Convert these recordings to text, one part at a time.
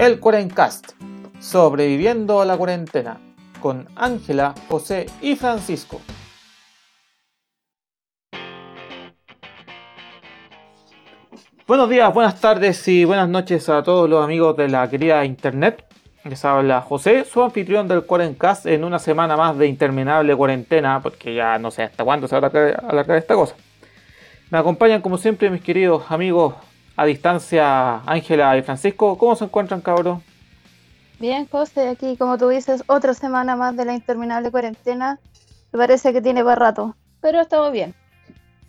el Cuarencast, sobreviviendo a la cuarentena, con Ángela, José y Francisco. Buenos días, buenas tardes y buenas noches a todos los amigos de la querida Internet. Les habla José, su anfitrión del Cuarencast en una semana más de interminable cuarentena, porque ya no sé hasta cuándo se va a alargar esta cosa. Me acompañan como siempre mis queridos amigos a distancia Ángela y Francisco. ¿Cómo se encuentran, cabros? Bien, José, aquí como tú dices, otra semana más de la interminable cuarentena. Me parece que tiene para rato, pero estamos bien.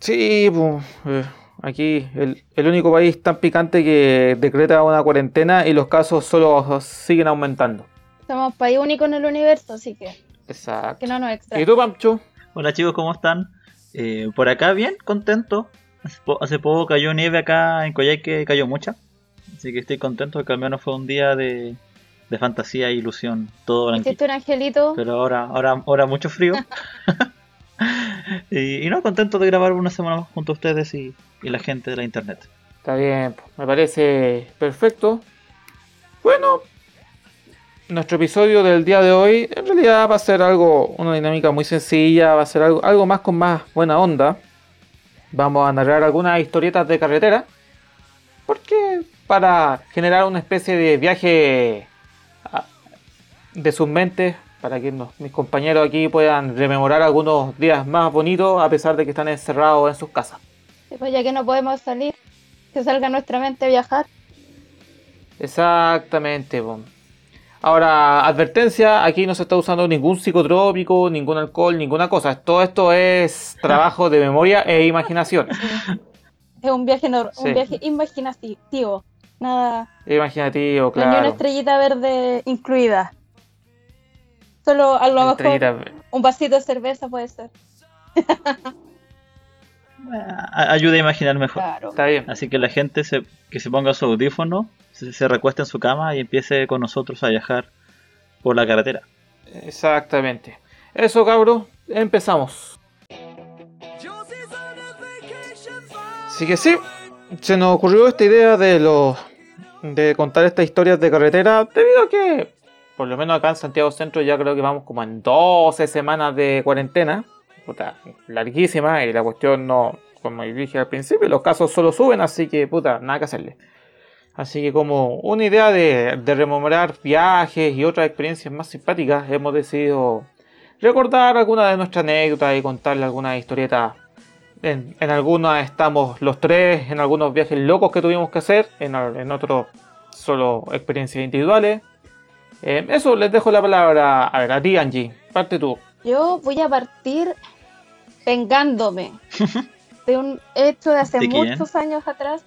Sí, pues, eh, aquí el, el, único país tan picante que decreta una cuarentena y los casos solo siguen aumentando. Somos país único en el universo, así que... Exacto. Que no nos extraña. ¿Y tú, Pancho? Hola chicos, ¿cómo están? Eh, por acá bien, contento. Hace poco cayó nieve acá en Coyhaique, cayó mucha. Así que estoy contento de que al menos fue un día de, de fantasía e ilusión. Todo blanquito. un angelito? Pero ahora, ahora, ahora mucho frío. y, y, no, contento de grabar una semana más junto a ustedes y, y la gente de la internet. Está bien, me parece perfecto. Bueno, nuestro episodio del día de hoy en realidad va a ser algo, una dinámica muy sencilla, va a ser algo, algo más con más buena onda. Vamos a narrar algunas historietas de carretera. Porque para generar una especie de viaje de sus mentes, para que nos, mis compañeros aquí puedan rememorar algunos días más bonitos a pesar de que están encerrados en sus casas. Pues ya que no podemos salir, que salga nuestra mente a viajar. Exactamente, bon. Ahora, advertencia, aquí no se está usando ningún psicotrópico, ningún alcohol, ninguna cosa. Todo esto es trabajo de memoria e imaginación. Es un viaje, no, sí. un viaje imaginativo. Nada. Imaginativo, claro. No hay una estrellita verde incluida. Solo a lo mejor un vasito de cerveza puede ser. Ayuda a imaginar mejor. Claro. Está bien. Así que la gente se, que se ponga su audífono, se, recueste en su cama y empiece con nosotros a viajar por la carretera. Exactamente. Eso, cabros, empezamos. Así que sí, se nos ocurrió esta idea de los de contar estas historias de carretera debido a que por lo menos acá en Santiago Centro ya creo que vamos como en 12 semanas de cuarentena, puta, larguísima y la cuestión no, como dije al principio, los casos solo suben, así que puta, nada que hacerle. Así que como una idea de, de rememorar viajes y otras experiencias más simpáticas, hemos decidido recordar algunas de nuestras anécdotas y contarle algunas historietas en, en, algunas estamos los tres, en algunos viajes locos que tuvimos que hacer, en, en otros solo experiencias individuales. Eh, eso, les dejo la palabra a, ver, a ti, Angie. Parte tú. Yo voy a partir vengándome de un hecho de hace ¿De muchos años atrás,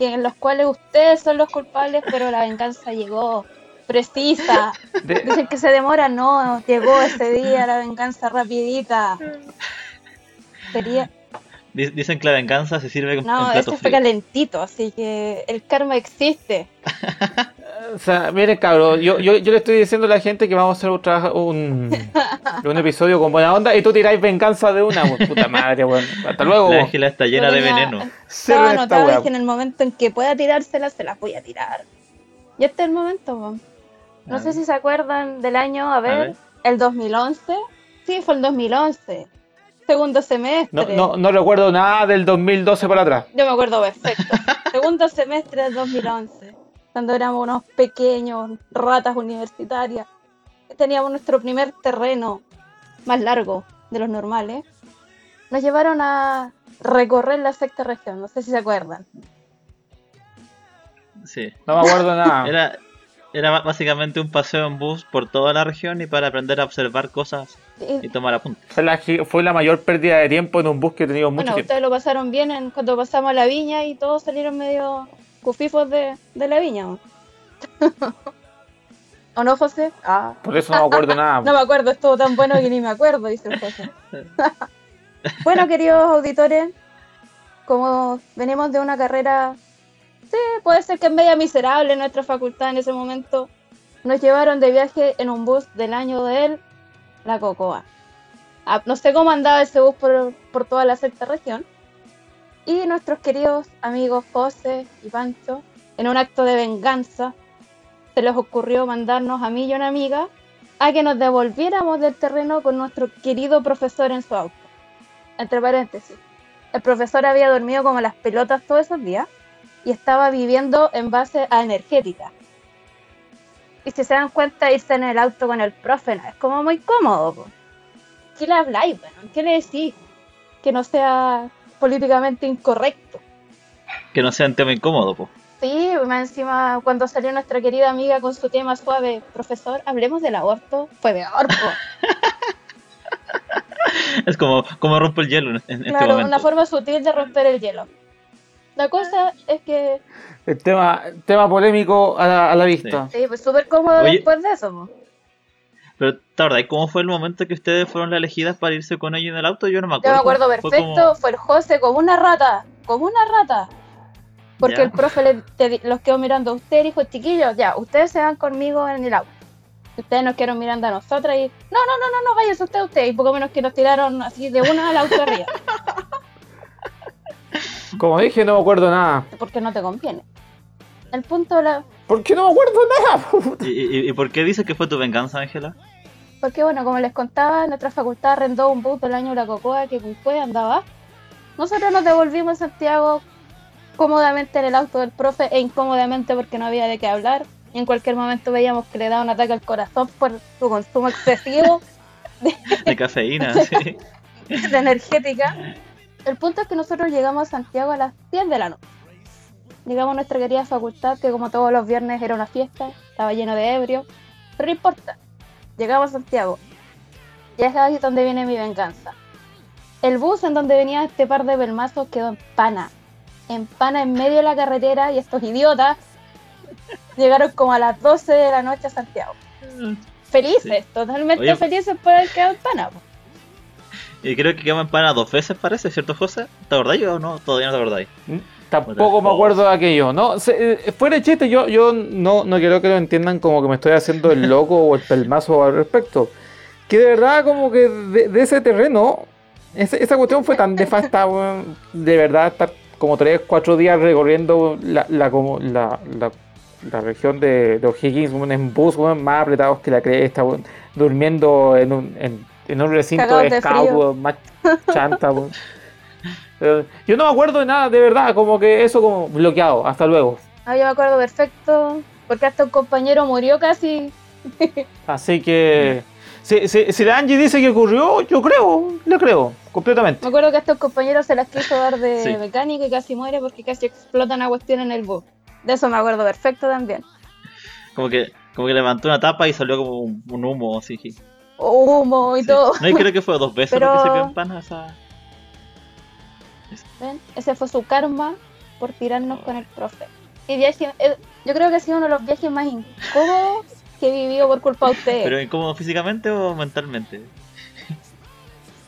que en los cuales ustedes son los culpables, pero la venganza llegó precisa. De- Dicen que se demora, no, llegó ese día la venganza rapidita. Sería, Dicen que la venganza se sirve con no, este fue calentito, así que el karma existe. O sea, miren, cabrón, yo, yo, yo le estoy diciendo a la gente que vamos a hacer un, un episodio con buena onda y tú tiráis venganza de una, weón. puta madre, weón. Hasta luego, La weón. Ángela está llena de veneno. Estaba esta anotado y weá. dije en el momento en que pueda tirárselas, se las voy a tirar. Y este es el momento, po. No A sé si se acuerdan del año, a ver, ver. el 2011. Sí, fue el 2011. Segundo semestre. No, no, no recuerdo nada del 2012 para atrás. Yo me acuerdo perfecto. Segundo semestre del 2011. Cuando éramos unos pequeños ratas universitarias. Teníamos nuestro primer terreno más largo de los normales. Nos llevaron a recorrer la sexta región. No sé si se acuerdan. Sí. No me acuerdo nada. Era, era básicamente un paseo en bus por toda la región y para aprender a observar cosas Y- y tomar apuntes. Fue la, fue la mayor pérdida de tiempo en un bus que he tenido mucho Bueno, tiempo. ustedes lo pasaron bien en, cuando pasamos a la viña y todos salieron medio cufifos de, de la viña. ¿o? ¿O no, José? Ah. Por eso no me acuerdo nada. No me acuerdo, estuvo tan bueno que ni me acuerdo, dice el José. bueno, queridos auditores, como venimos de una carrera, sí, puede ser que es media miserable nuestra facultad en ese momento, nos llevaron de viaje en un bus del año de él, la Cocoa. Ah, no sé cómo andaba ese bus por, por toda la sexta región. Y nuestros queridos amigos José y Pancho, en un acto de venganza, se les ocurrió mandarnos a mí y a una amiga a que nos devolviéramos del terreno con nuestro querido profesor en su auto. Entre paréntesis, el profesor había dormido como las pelotas todos esos días y estaba viviendo en base a energética. Y si se dan cuenta, irse en el auto con el profe no es como muy cómodo. po. ¿Qué le habláis, bueno? ¿Qué le decís? Que no sea políticamente incorrecto. Que no sea un tema incómodo, po. Sí, más encima cuando salió nuestra querida amiga con su tema suave, profesor, hablemos del aborto, fue de orco. Es como, como rompo el hielo en, este claro, momento. una forma sutil de romper el hielo. La cosa es que El tema, tema polémico a la, a la vista. sí, pues súper cómodo Oye. después de eso. po. Pero, ¿te acordás cómo fue el momento que ustedes fueron las elegidas para irse con ellos en el auto? Yo no me Yo acuerdo. me acuerdo Fue perfecto, como- fue el José como una rata, como una rata. Porque Ya. el profe le- te di- los quedó mirando a usted y dijo, chiquillos, ya, ustedes se van conmigo en el auto. Y ustedes nos quedaron mirando a nosotras y, no, no, no, no, no, váyase usted, usted. Y poco menos que nos tiraron así de una al auto arriba, Como dije, no me acuerdo nada. porque no te conviene. El punto de la... ¿Por qué no me acuerdo nada? ¿Y, y, y por qué dices que fue tu venganza, Ángela? Porque bueno, como les contaba, nuestra facultad arrendó un bus del año La Cocoa que Cuncue andaba. Nosotros nos devolvimos a Santiago cómodamente en el auto del profe e incómodamente porque no había de qué hablar. Y en cualquier momento veíamos que le daba un ataque al corazón por su consumo excesivo De cafeína, sí. de energética. El punto es que nosotros llegamos a Santiago a las 10 de la noche. Llegamos a nuestra querida facultad, que como todos los viernes era una fiesta, estaba lleno de ebrio, pero no importa. Llegamos a Santiago. Ya es ahí donde viene mi venganza. El bus en donde venía este par de pelmazos quedó en pana. En pana en medio de la carretera y estos idiotas llegaron como a las 12 de la noche a Santiago. Felices, totalmente Oye, felices por haber quedado en pana. po. Y creo que quedamos en pana dos veces, parece, ¿cierto, José? ¿Te acordáis o no? Todavía no te acordáis. Tampoco me acuerdo de aquello, ¿no? Se- eh, fuera de chiste, yo, yo no, no quiero que lo entiendan como que me estoy haciendo el loco o el pelmazo al respecto. Que de verdad, como que de, de ese terreno, ese- esa cuestión fue tan nefasta, de verdad, estar como 3, 4 días recorriendo la, la, como, la, la, la región de, de O'Higgins en bus, más apretados que la cresta, durmiendo en un, en, en un recinto Cagados de weón, más chanta, Yo no me acuerdo de nada, de verdad, como que eso como bloqueado, hasta luego. Ah, yo me acuerdo perfecto, porque hasta un compañero murió casi. Así que si, si, si la Angie dice que ocurrió, yo creo, le creo, completamente. Me acuerdo que hasta un compañero se las quiso dar de Sí. mecánico y casi muere porque casi explota una cuestión en el bus. De eso me acuerdo perfecto también. Como que, como que levantó una tapa y salió como un, un humo así. Humo y todo. No, y creo que fue dos veces Pero- lo que se en pana esa. ¿Ven? Ese fue su karma por tirarnos con el profe. Y viaje, eh, yo creo que ha sido uno de los viajes más incómodos que he vivido por culpa de ustedes. ¿Pero incómodo físicamente o mentalmente?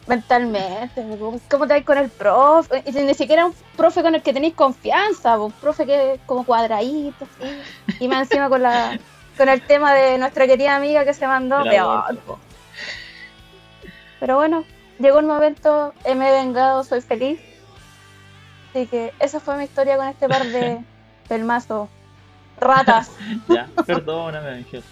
Mentalmente, ¿cómo te vas con el profe? Y ni siquiera un profe con el que tenéis confianza, un profe que es como cuadradito, así. Y más encima con la con el tema de nuestra querida amiga que se mandó, peor. Pero bueno, llegó el momento, eh, me he vengado, soy feliz. Así que esa fue mi historia con este par de pelmazos ratas. Ya, perdóname, Ángel.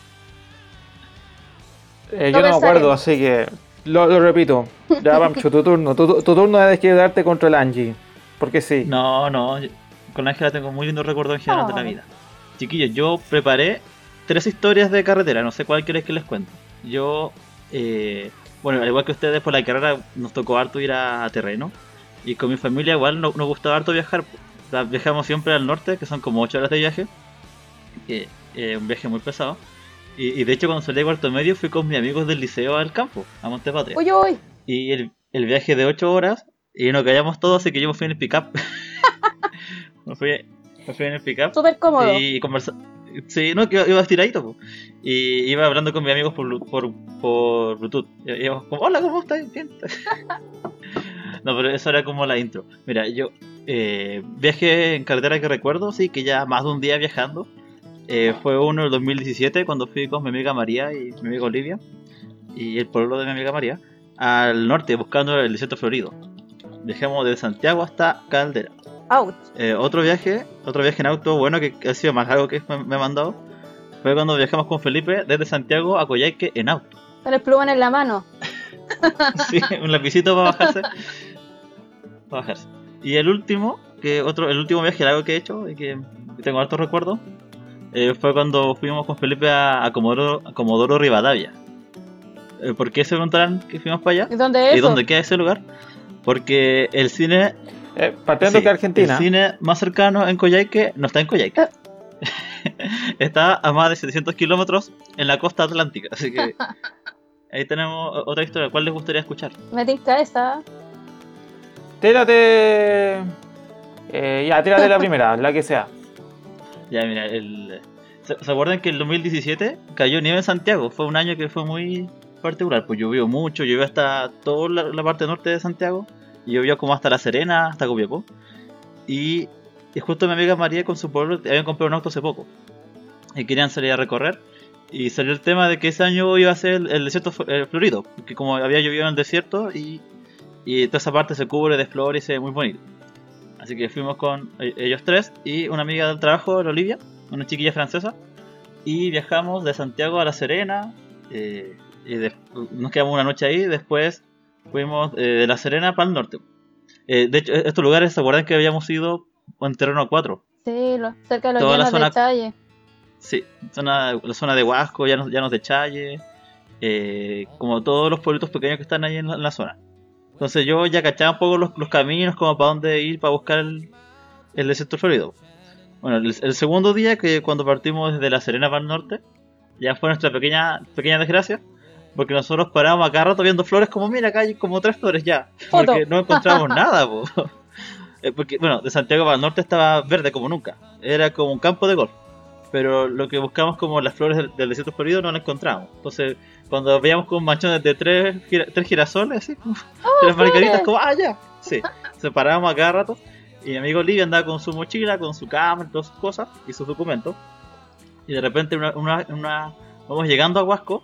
Eh, No yo no me acuerdo, así que lo, lo repito. Ya, Pancho, tu turno. Tu, tu turno es que darte contra el Angie. Porque sí. No, no, con Ángela tengo muy lindos recuerdos en general de la Ay. vida. Chiquillos, yo preparé tres historias de carretera, no sé cuál quieres que les cuente. Yo, eh, bueno, al igual que ustedes, por la carrera nos tocó harto ir a, a terreno. Y con mi familia igual no- nos gustaba harto viajar. O sea, viajamos siempre al norte, que son como 8 horas de viaje. Eh, eh, un viaje muy pesado. Y, y de hecho cuando salí de cuarto medio fui con mis amigos del liceo al campo, a Montepatria. Uy, uy, Y el, el viaje de 8 horas y nos callamos todos, así que yo me fui en el pickup. me, fui, me fui en el pickup súper cómodo. y conversa Sí, no, que iba, estiradito. Y iba hablando con mis amigos por, por, por Bluetooth. Y íbamos como, hola, ¿cómo estás? Bien. no, pero eso era como la intro. Mira, yo eh, viaje en carretera que recuerdo, sí, que ya más de un día viajando. Eh, fue uno el 2017 cuando fui con mi amiga María y mi amiga Olivia y el pueblo de mi amiga María al norte buscando el desierto florido. Viajamos de Santiago hasta Caldera. Ouch. Eh, otro viaje, otro viaje en auto, bueno, que ha sido más largo que me, me he mandado, fue cuando viajamos con Felipe desde Santiago a Coyhaique en auto. Con el plumón en la mano. Sí, un lapicito para bajarse. Para bajarse. Y el último, que otro, el último viaje largo que he hecho y que tengo hartos recuerdos, eh, fue cuando fuimos con Felipe a, a Comodoro, a Comodoro Rivadavia. Eh, ¿Por qué se preguntarán que fuimos para allá? ¿Y dónde es ¿Y dónde queda ese lugar? Porque el cine, Eh, partiendo sí, que Argentina. el cine más cercano en Coyhaique no está en Coyhaique. Eh. está a más de 700 kilómetros en la costa atlántica. Así que ahí tenemos otra historia. ¿Cuál les gustaría escuchar? Me tinca esa. Tírate. eh, ya, tírate la primera, la que sea. Ya, mira, el... ¿Se, se acuerdan que el 2017 cayó nieve en Santiago? Fue un año que fue muy particular, pues llovió mucho, llovió hasta toda la, la parte norte de Santiago, llovió como hasta La Serena, hasta Copiapó. Y, y justo mi amiga María con su pueblo habían comprado un auto hace poco, y querían salir a recorrer, y salió el tema de que ese año iba a ser el, el desierto fl- florido, que como había llovido en el desierto, y, y toda esa parte se cubre de flores y muy bonito. Así que fuimos con e- ellos tres y una amiga del trabajo, Olivia, una chiquilla francesa, y viajamos de Santiago a La Serena. eh, y de- nos quedamos una noche ahí. Después fuimos eh, de La Serena para el norte. Eh, de hecho, estos lugares, ¿se acuerdan que habíamos ido en terreno 4? Sí, lo- cerca de los Toda la llanos zona- de Challe. Sí, zona, la zona de Huasco, llanos, llanos de Challe, eh, como todos los pueblitos pequeños que están ahí en la, en la zona. Entonces yo ya cachaba un poco los, los caminos, como para dónde ir para buscar el, el desierto florido. Bueno, el, el segundo día, que cuando partimos desde La Serena para el norte, ya fue nuestra pequeña pequeña desgracia, porque nosotros parábamos acá rato viendo flores, como mira, acá hay como tres flores ya, Foto. porque no encontramos nada. po. Eh, Porque, bueno, de Santiago para el norte estaba verde como nunca, era como un campo de golf pero lo que buscamos como las flores del, del desierto florido no las encontramos. Entonces, cuando veíamos como manchones de tres, gira- tres girasoles, así, como tres margaritas, como, ah, ya, sí, separábamos a cada rato. Y mi amigo Olivia andaba con su mochila, con su cámara, todas sus cosas y sus documentos. Y de repente, una, una, una- vamos llegando a Huasco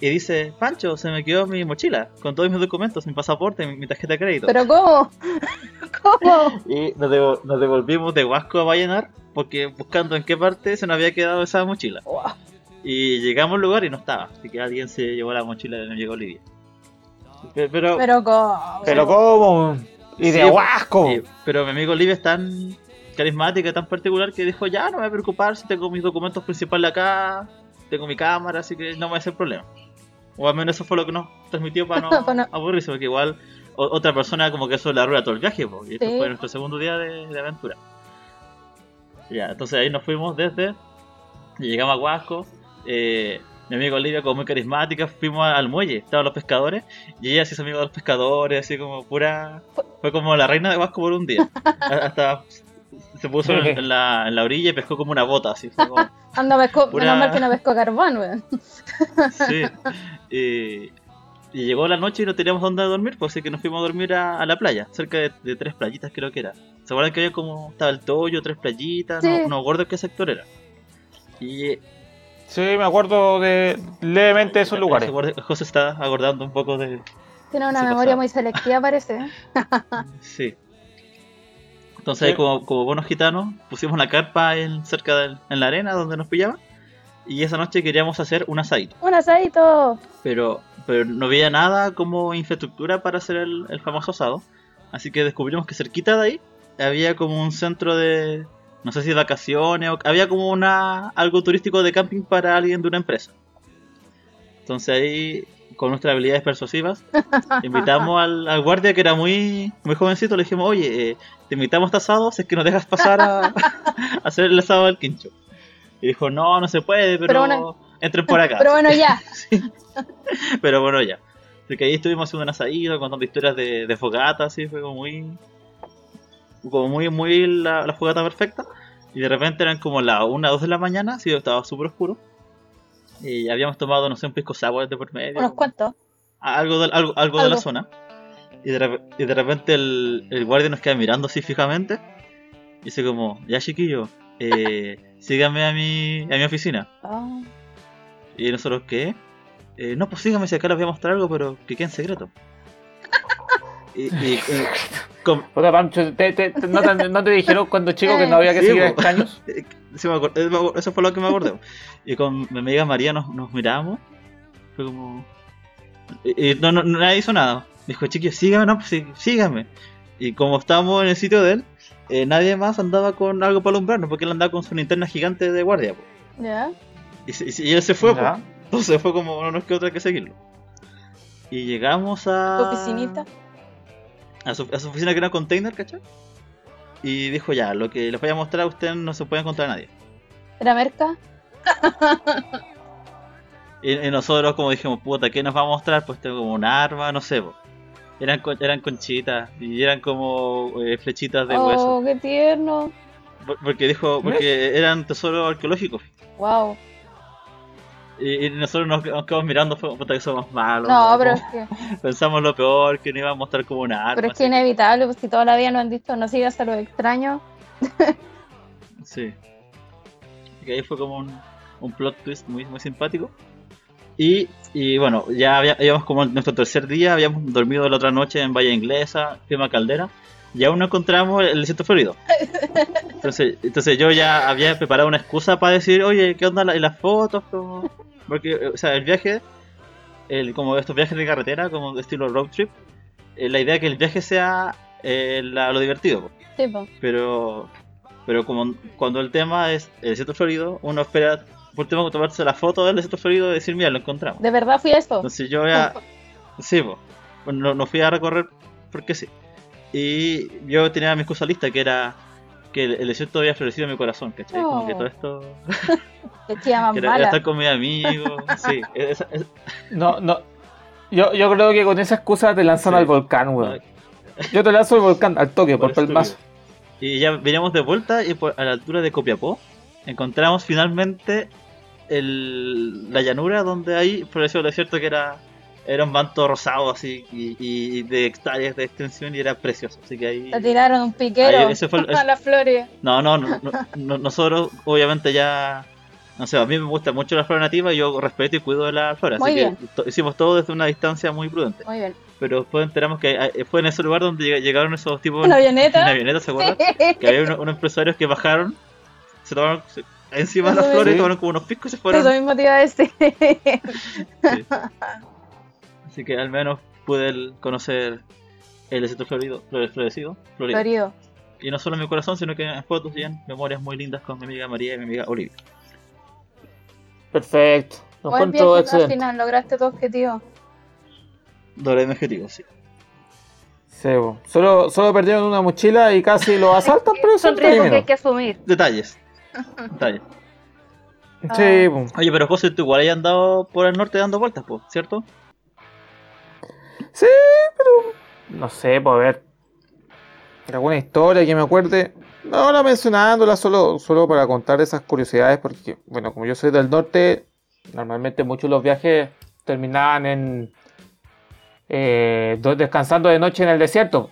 y dice: Pancho, se me quedó mi mochila con todos mis documentos, mi pasaporte, mi, mi tarjeta de crédito. ¿Pero cómo? ¿Cómo? Y nos, devo- nos devolvimos de Huasco a Vallenar porque buscando en qué parte se nos había quedado esa mochila. Y llegamos al lugar y no estaba. Así que alguien se llevó la mochila y no llegó Lidia. Pe- Pero, ¿Pero cómo? Pero ¿cómo? Y de Sí, Huasco. sí, pero mi amigo Olivia es tan carismática, tan particular que dijo, ya no me voy a preocupar si tengo mis documentos principales acá, tengo mi cámara, así que no me va a ser problema. O al menos eso fue lo que nos transmitió para no aburrirse, porque igual o- otra persona como que eso le arruina todo el viaje, po, y esto Sí. fue nuestro segundo día de, de aventura. Ya, entonces ahí nos fuimos desde, y llegamos a Huasco, eh, mi amiga Olivia como muy carismática, fuimos al muelle, estaban los pescadores, y ella se hizo amiga de los pescadores, así como pura... Fue como la reina de Huasco por un día. Hasta se puso en, en la, en la orilla y pescó como una bota, así fue como... Anda, pesco, Pura- menos mal que no pesco carbón, weón. Sí. Y, y llegó la noche y no teníamos dónde dormir, pues así que nos fuimos a dormir a, a la playa, cerca de, de tres playitas creo que era. ¿Se acuerdan que había como estaba el Toyo, tres playitas? Sí. No, no recuerdo qué sector era. Y Sí, me acuerdo de levemente de esos lugares. José está acordando un poco de... Tiene una memoria muy selectiva, parece. Sí. Entonces ahí Sí. como, como buenos gitanos pusimos una carpa en, cerca del, en la arena donde nos pillaban. Y esa noche queríamos hacer un asadito. Un asadito. pero, pero no había nada como infraestructura para hacer el, el famoso asado. Así que descubrimos que cerquita de ahí había como un centro de, no sé si de vacaciones, o había como una algo turístico de camping para alguien de una empresa. Entonces ahí, con nuestras habilidades persuasivas, invitamos al, al guardia que era muy, muy jovencito, le dijimos, oye, eh, te invitamos a este asado, si es que nos dejas pasar a, a hacer el asado del quincho. Y dijo, no, no se puede, pero, Pero bueno- entren por acá. Pero bueno, ya. Pero bueno, ya. Porque ahí estuvimos haciendo un asadito, contando historias de, de fogata, así, fue como muy. Como muy, muy la, la fogata perfecta. Y de repente eran como las 1 2 de la mañana, así estaba súper oscuro. Y habíamos tomado, no sé, un pisco sour de por medio. Unos cuantos. Algo de, algo, algo de la zona. Y de, rep- y de repente el, el guardia nos queda mirando así fijamente. Y dice como, ya chiquillo, eh, síganme a mi, a mi oficina. Ah. Y nosotros, ¿qué? Eh, no, pues sígame si acá les voy a mostrar algo, pero que quede en secreto. Y, y, eh, Puta, Pancho, te- te- te- no, te, no te dijeron cuando chico que no había que Sí, seguir po. extraños? sí me eso fue lo que me acordé. Y con mi amiga María nos, nos miramos. Fue como. Y, y no, no, nadie hizo nada. Dijo, chiquillos, síganme, no, pues sí, síganme. Y como estábamos en el sitio de él, eh, nadie más andaba con algo para alumbrarnos, porque él andaba con su linterna gigante de guardia. po. ¿Ya? Y, y él se fue. Ya. entonces fue como, no nos queda otra que seguirlo. Y llegamos a. ¿Tu oficinita? A su, a su oficina que era un container, ¿cachai? Y dijo, ya, lo que les voy a mostrar a ustedes no se puede encontrar a nadie. ¿Era merca? Y, y nosotros como dijimos, puta, ¿qué nos va a mostrar? Pues tengo como un arma, no sé, po. Eran, eran conchitas y eran como eh, flechitas de hueso. Oh, qué tierno. Por- Porque dijo, porque eran tesoros arqueológicos. Wow. Y, y nosotros nos, nos quedamos mirando, puta, que somos malos. No, ¿no? pero es que, Pensamos lo peor, que nos iba a mostrar como una arma. pero es así que inevitable, pues si toda la vida nos han dicho no sigas a los extraños. Sí. Y ahí fue como un, un plot twist muy, muy simpático. Y, y bueno, ya había- habíamos como nuestro tercer día, habíamos dormido la otra noche en Valle Inglesa, Clima Caldera, y aún no encontramos el desierto florido. Entonces, entonces yo ya había preparado una excusa para decir, oye, ¿qué onda la- y las fotos? Como- Porque, eh, o sea, el viaje, el, como estos viajes de carretera, como de estilo road trip, eh, la idea es que el viaje sea eh, la- lo divertido. po. Sí, pues. Pero pero como cuando el tema es el desierto florido, uno espera por último tomarse la foto del desierto florido y decir, mira, lo encontramos. ¿De verdad fui esto? Entonces yo ya... Sí, po. Bueno, no, no fui a recorrer porque sí. Y yo tenía mi excusa lista que era que el, el desierto había florecido en mi corazón, ¿cachai? Como que Oh. todo esto... Era, era estar con mis amigos, sí. esa- esa- No, no. Yo, yo creo que con esa excusa te lanzan Sí. al volcán, weón. Yo te lanzo al volcán al toque, por, por. Y ya veníamos de vuelta y por, a la altura de Copiapó encontramos finalmente el, la llanura donde ahí floreció el desierto que era, era un manto rosado así y, y de hectáreas de extensión y era precioso. Así que ahí... Te tiraron un piquero Ahí ese fue el- a las flores. No, no, no, no, no- nosotros obviamente ya... No sé, a mí me gusta mucho la flora nativa y yo respeto y cuido de la flora. Muy así bien. que hicimos todo desde una distancia muy prudente. Muy bien. Pero después enteramos que eh, fue en ese lugar donde lleg- llegaron esos tipos... ¿En avioneta? En avioneta, ¿se acuerdan? que había unos, unos empresarios que bajaron, se tomaron se- encima de las flores, tomaron como unos picos y se fueron. Eso mismo te iba a decir. Sí. Así que al menos pude el- conocer el desierto florido, flore- florecido, florido. Florido. Y no solo en mi corazón, sino que en fotos y en memorias muy lindas con mi amiga María y mi amiga Olivia. Perfecto. Lo Buen encuentro viaje al final, lograste tu objetivo. Logré mi objetivo, sí. Sí, bo. solo, solo perdieron una mochila y casi lo asaltan, pero eso Son riesgos que hay que asumir. Detalles. Detalles. Sí, bo. Oye, pero José, tú igual hay andado por el norte dando vueltas, po, ¿cierto? Sí, pero no sé, a ver. Alguna historia que me acuerde. Ahora mencionándola solo, solo para contar esas curiosidades, porque, bueno, como yo soy del norte, normalmente muchos de los viajes terminaban en. eh, do- descansando de noche en el desierto,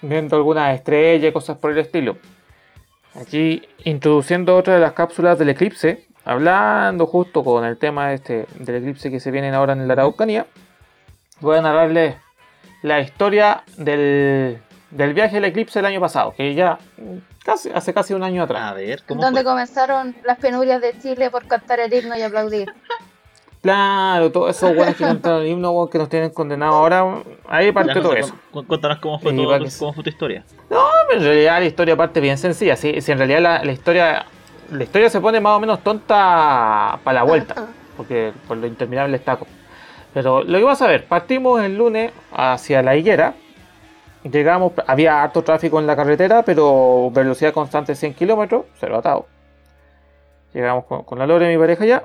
viendo algunas estrellas y cosas por el estilo. Aquí introduciendo otra de las cápsulas del eclipse, hablando justo con el tema este, del eclipse que se viene ahora en la Araucanía voy a narrarles la historia del, del viaje del eclipse del año pasado, que ya casi, hace casi un año atrás. A ver, ¿cómo Donde fue? comenzaron las penurias de Chile por cantar el himno y aplaudir. Claro, todos esos buenos que cantaron el himno que nos tienen condenados ahora, ahí parte todo eso. cu- cu- Cuéntanos cómo fue, todo, cómo fue tu historia. En realidad la historia parte bien sencilla, si, si en realidad la, la historia la historia se pone más o menos tonta para la vuelta, porque por lo interminable taco. Pero lo que vas a ver, partimos el lunes hacia la higuera, llegamos, había harto tráfico en la carretera, pero velocidad constante 100 kilómetros, cero atado. Llegamos con, con la Lore, mi pareja ya,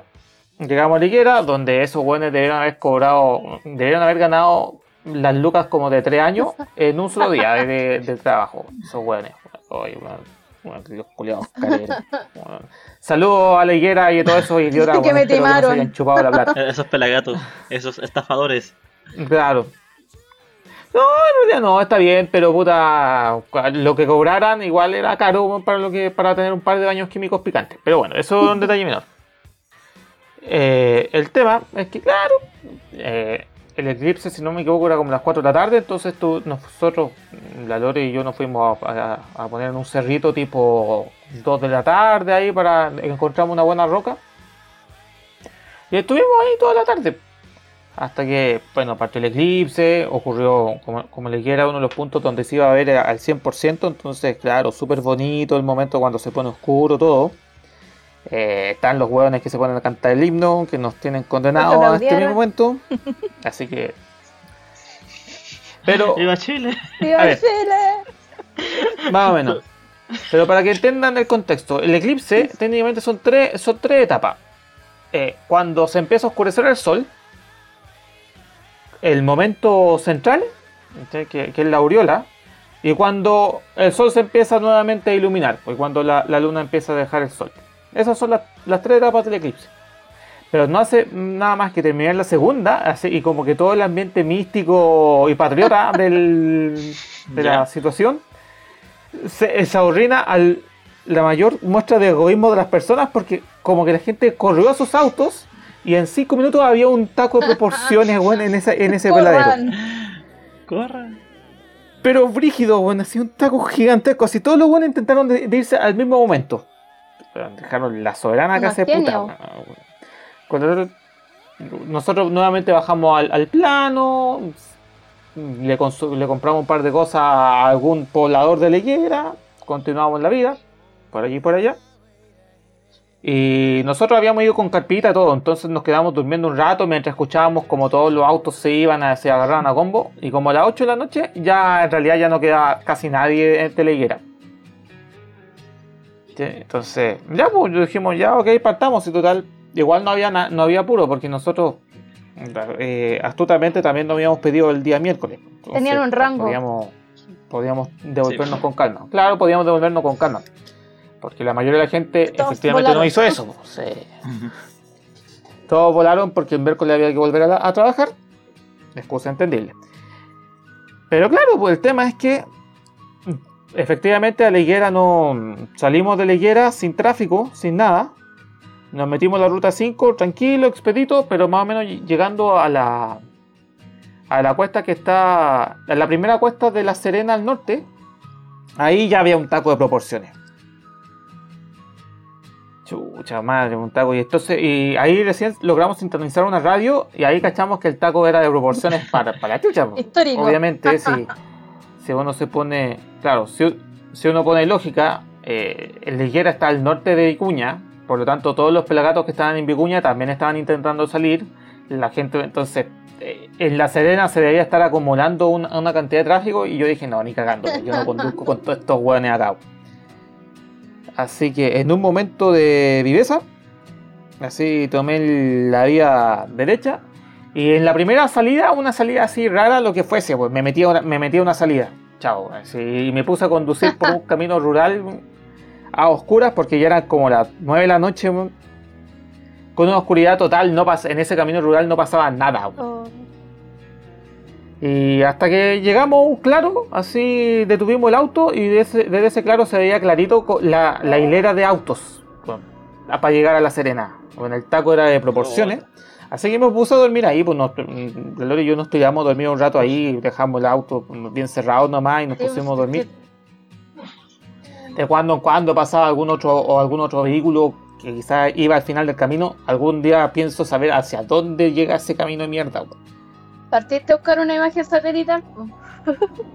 llegamos a la higuera, donde esos buenos debieron haber cobrado, debieron haber ganado las lucas como de tres años en un solo día de, de- trabajo. Esos buenos. Oye, los culiados careros. Saludos a la higuera y a todos esos idiotas Que me que timaron. hayan chupado la plata. Esos pelagatos, esos estafadores. Claro. No, en realidad no, está bien, pero puta, lo que cobraran igual era caro para lo que para tener un par de baños químicos picantes. Pero bueno, eso es un detalle menor. Eh, el tema es que, claro, eh, el eclipse, si no me equivoco, era como las 4 de la tarde, entonces tú, nosotros, la Lore y yo nos fuimos a, poner en un cerrito tipo 2 de la tarde ahí para encontramos una buena roca. Y estuvimos ahí toda la tarde. Hasta que, bueno, partió el eclipse, ocurrió, como, como les era uno de los puntos donde se iba a ver al 100%, entonces, claro, súper bonito el momento cuando se pone oscuro todo. Eh, están los hueones que se ponen a cantar el himno, que nos tienen condenados a este mismo momento. Así que... Pero... ¡Viva Chile! ¡Viva. Chile! Más o menos. Pero para que entiendan el contexto, el eclipse técnicamente son tres, son tres etapas. Eh, cuando se empieza a oscurecer el sol, el momento central, que, que es la aureola, y cuando el sol se empieza nuevamente a iluminar, pues cuando la, la luna empieza a dejar el sol. Esas son las, las tres etapas del eclipse. Pero no hace nada más que terminar la segunda, así, y como que todo el ambiente místico y patriota del- de la situación se, se ahorrina al la mayor muestra de egoísmo de las personas porque como que la gente corrió a sus autos y en cinco minutos había un taco de proporciones bueno, en, esa, en ese veladero. Corran. ¡Corra! Pero brígido, bueno, así un taco gigantesco. Así todos los buenos intentaron de, de irse al mismo momento. Dejaron la soberana casa de puta. Cuando nosotros nuevamente bajamos al, al plano, le, le compramos un par de cosas a algún poblador de leyera, continuamos la vida, por allí y por allá. Y nosotros habíamos ido con carpita y todo, entonces nos quedamos durmiendo un rato mientras escuchábamos como todos los autos se iban a se agarraban a combo. Y como a las 8 de la noche, ya en realidad ya no queda casi nadie de la Entonces, ya pues dijimos, ya ok, partamos. Y total, igual no había, na- no había apuro porque nosotros eh, astutamente también nos habíamos pedido el día miércoles. Entonces, Tenían un rango. Podíamos, podíamos devolvernos Sí. con calma. Claro, podíamos devolvernos con calma. Porque la mayoría de la gente Todos efectivamente no hizo eso. pues, sí. Todos volaron porque el miércoles había que volver a, la- a trabajar. Excusa entendible. Pero claro, pues el tema es que efectivamente a la higuera no salimos de la higuera sin tráfico, sin nada. Nos metimos en la ruta 5, tranquilo, expedito, pero más o menos llegando a la a la cuesta que está en la primera cuesta de la Serena al norte. Ahí ya había un taco de proporciones. Chucha madre, un taco. Y entonces, y ahí recién logramos sintonizar una radio y ahí cachamos que el taco era de proporciones para, para la chucha. Histórico. Obviamente, si, si uno se pone. Claro, si, uno pone lógica, eh, el Liguera está al norte de Vicuña, por lo tanto, todos los pelagatos que estaban en Vicuña también estaban intentando salir. La gente, entonces, eh, en La Serena se debía estar acumulando una, cantidad de tráfico y yo dije, no, ni cagando, yo no conduzco con todos estos hueones acá. Así que en un momento de viveza, así tomé la vía derecha y en la primera salida, una salida así rara, lo que fuese, pues me metí a me metí a una salida. Chao. Y me puse a conducir por un camino rural a oscuras porque ya eran como las 9 de la noche. Con una oscuridad total, no pas- en ese camino rural no pasaba nada. Oh, Y hasta que llegamos a un claro, así detuvimos el auto y de ese- desde ese claro se veía clarito la, la hilera de autos para llegar a La Serena. Bueno, el taco era de proporciones. Así que me puse a dormir ahí, pues nos, mm, Lore y yo nos tiramos a dormir un rato ahí, dejamos el auto bien cerrado nomás y nos sí, pusimos a dormir. De cuando en cuando pasaba algún otro o algún otro vehículo que quizás iba al final del camino, algún día pienso saber hacia dónde llega ese camino de mierda. weón. ¿Partiste a buscar una imagen satelital?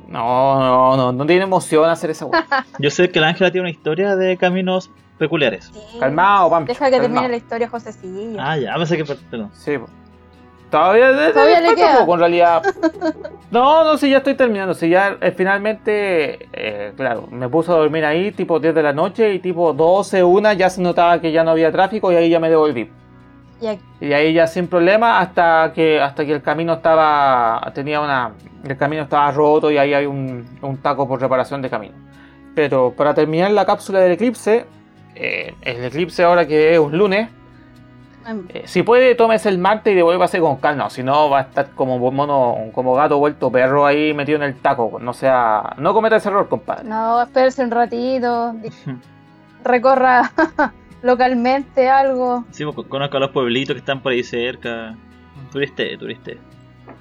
No, no, no, no tiene emoción hacer esa weá. Yo sé que la Ángela tiene una historia de caminos peculiares. Sí. Calmado, Pampi. Deja que termine la historia, Josecillo. Ah, ya, pensé que. Perdón. Sí, po. Todavía, de- Todavía le queda. poco, en realidad. No, no, sí, ya estoy terminando. Sí, ya eh, finalmente, eh, claro, me puse a dormir ahí tipo 10 de la noche y tipo 12, 1 ya se notaba que ya no había tráfico y ahí ya me devolví. Y aquí- Y ahí ya sin problema hasta que hasta que el camino estaba tenía una el camino estaba roto y ahí hay un, un taco por reparación de camino. Pero para terminar la cápsula del eclipse, eh, el eclipse ahora que es un lunes, eh, si puede, tómese el martes y devuélvase con calma. Si no, va a estar como mono, como gato vuelto perro ahí metido en el taco. No sea, no cometa ese error, compadre. No, espérese un ratito. Recorra localmente algo. Sí, pues, conozco a los pueblitos que están por ahí cerca. Turiste, turiste.